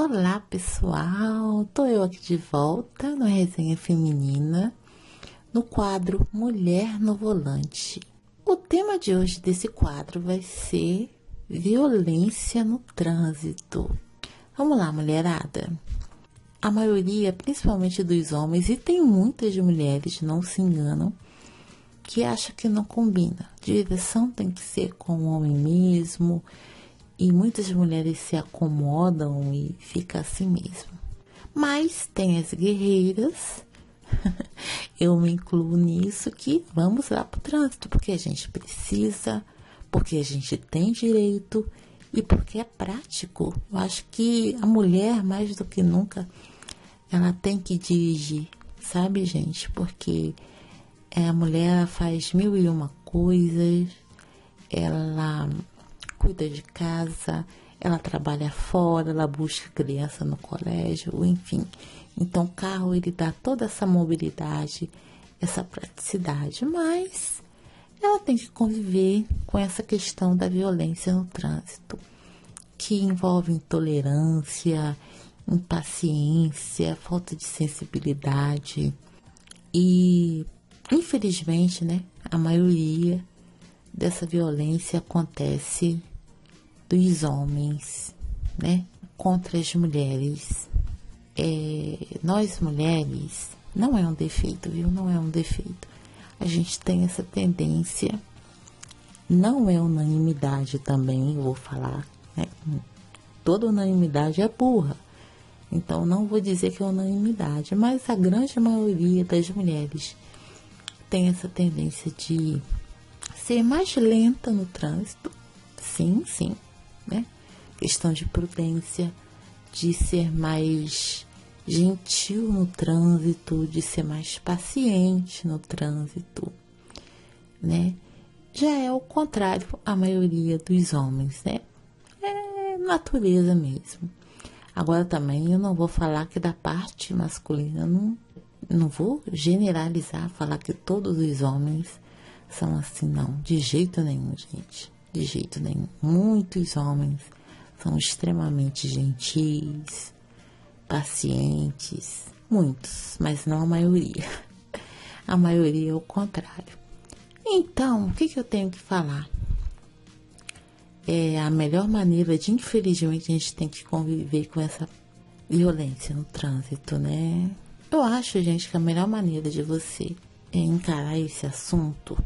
Olá pessoal, tô eu aqui de volta no Resenha Feminina, no quadro Mulher no Volante. O tema de hoje desse quadro vai ser violência no trânsito. Vamos lá, mulherada. A maioria, principalmente dos homens, e tem muitas mulheres, não se enganam, que acha que não combina. Direção tem que ser com o homem mesmo e muitas mulheres se acomodam e fica assim mesmo. Mas tem as guerreiras, eu me incluo nisso, que vamos lá para o trânsito, porque a gente precisa, porque a gente tem direito e porque é prático. Eu acho que a mulher, mais do que nunca, ela tem que dirigir, sabe, gente? Porque é, a mulher faz mil e uma coisas, ela cuida de casa, ela trabalha fora, ela busca criança no colégio, enfim. Então, o carro ele dá toda essa mobilidade, essa praticidade, mas ela tem que conviver com essa questão da violência no trânsito, que envolve intolerância, impaciência, falta de sensibilidade e, infelizmente, né, a maioria dessa violência acontece dos homens, né, contra as mulheres. É, nós mulheres, não é um defeito, viu? Não é um defeito. A gente tem essa tendência, não é unanimidade também, vou falar, né? Toda unanimidade é burra. Então não vou dizer que é unanimidade, mas a grande maioria das mulheres tem essa tendência de ser mais lenta no trânsito. Sim, sim, né? Questão de prudência, de ser mais gentil no trânsito, de ser mais paciente no trânsito, né? Já é o contrário a maioria dos homens, né? É natureza mesmo. Agora também eu não vou falar que da parte masculina, não, não vou generalizar, falar que todos os homens são assim, não. De jeito nenhum, gente de jeito nenhum. Muitos homens são extremamente gentis, pacientes, muitos, mas não a maioria. A maioria é o contrário. Então, o que, que eu tenho que falar? É a melhor maneira de, infelizmente, a gente tem que conviver com essa violência no trânsito, né? Eu acho, gente, que a melhor maneira de você encarar esse assunto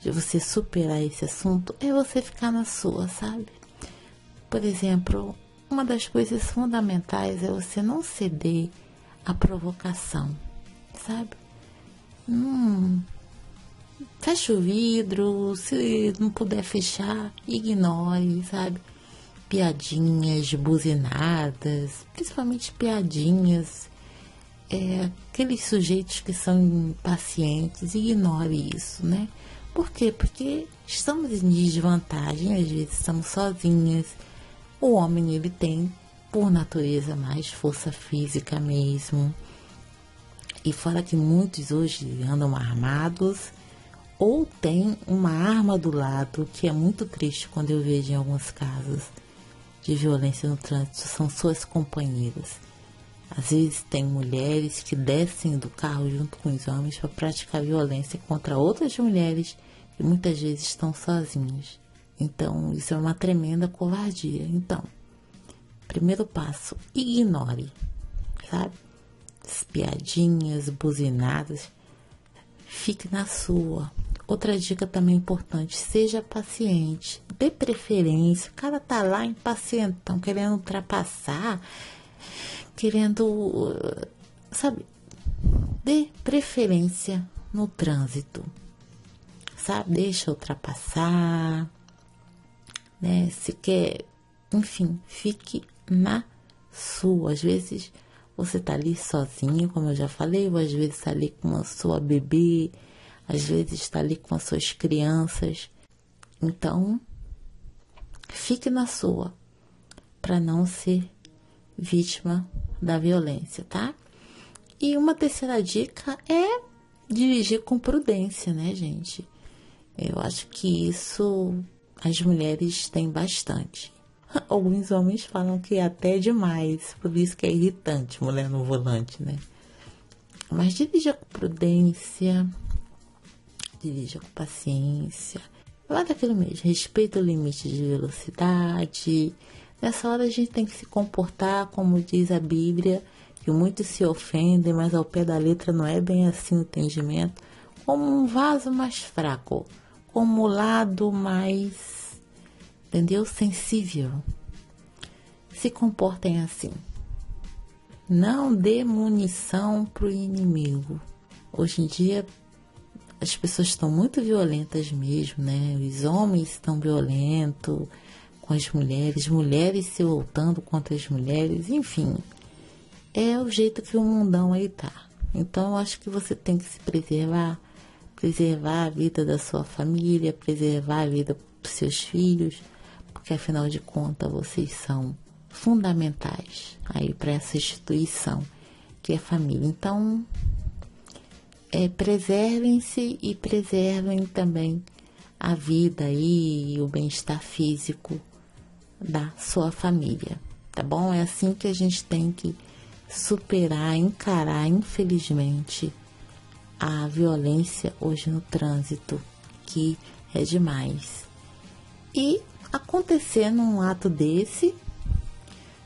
de você superar esse assunto é você ficar na sua, sabe? Por exemplo, uma das coisas fundamentais é você não ceder à provocação, sabe? Hum, fecha o vidro, se não puder fechar, ignore, sabe? Piadinhas, buzinadas, principalmente piadinhas. É, aqueles sujeitos que são impacientes, ignore isso, né? Por quê? Porque estamos em desvantagem, às vezes estamos sozinhas. O homem, ele tem, por natureza, mais força física mesmo. E fora que muitos hoje andam armados ou tem uma arma do lado, que é muito triste quando eu vejo em alguns casos de violência no trânsito, são suas companheiras. Às vezes tem mulheres que descem do carro junto com os homens para praticar violência contra outras mulheres e muitas vezes estão sozinhos. Então, isso é uma tremenda covardia. Então, primeiro passo, ignore, sabe? As piadinhas, buzinadas, fique na sua. Outra dica também importante, seja paciente, dê preferência. O cara tá lá impacientão, querendo ultrapassar, querendo, sabe? Dê preferência no trânsito Deixa ultrapassar, né? Se quer, enfim, fique na sua. Às vezes você tá ali sozinho, como eu já falei, ou às vezes tá ali com a sua bebê, às vezes está ali com as suas crianças. Então, fique na sua, para não ser vítima da violência, tá? E uma terceira dica é dirigir com prudência, né, gente? Eu acho que isso as mulheres têm bastante. Alguns homens falam que é até demais, por isso que é irritante mulher no volante, né? Mas dirija com prudência, dirija com paciência. Lá daquilo mesmo, respeita o limite de velocidade. Nessa hora a gente tem que se comportar, como diz a Bíblia, que muitos se ofendem, mas ao pé da letra não é bem assim o entendimento, como um vaso mais fraco, como o lado mais, entendeu? Sensível. Se comportem assim. Não dê munição para o inimigo. Hoje em dia as pessoas estão muito violentas mesmo, né? Os homens estão violentos com as mulheres, mulheres se voltando contra as mulheres, enfim. É o jeito que o mundão aí tá. Então eu acho que você tem que se preservar, preservar a vida da sua família, preservar a vida dos seus filhos, porque afinal de contas vocês são fundamentais aí para essa instituição que é a família. Então, é, preservem-se e preservem também a vida e o bem-estar físico da sua família, tá bom? É assim que a gente tem que superar, encarar, infelizmente, a violência hoje no trânsito, que é demais. E acontecer num ato desse,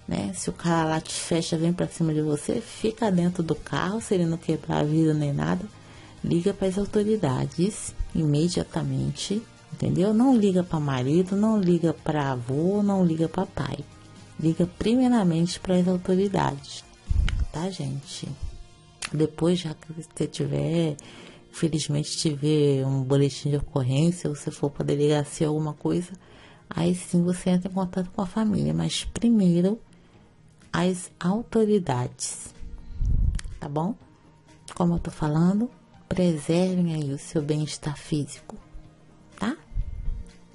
né? Se o cara lá te fecha, vem para cima de você, fica dentro do carro, se ele não quebrar a vida nem nada, liga para as autoridades imediatamente, entendeu? Não liga para marido, não liga para avô, não liga para pai. Liga primeiramente para as autoridades, tá, gente? Depois, já que você tiver, felizmente tiver um boletim de ocorrência, ou se for para delegacia alguma coisa, aí sim você entra em contato com a família. Mas primeiro as autoridades, tá bom? Como eu tô falando, preservem aí o seu bem-estar físico, tá?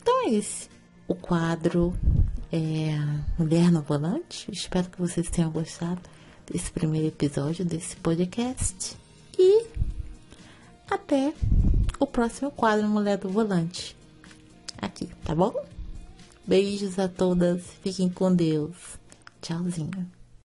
Então é esse o quadro é, Mulher no Volante. Espero que vocês tenham gostado desse primeiro episódio desse podcast. E até o próximo quadro Mulher do Volante. Aqui, tá bom? Beijos a todas. Fiquem com Deus. Tchauzinho.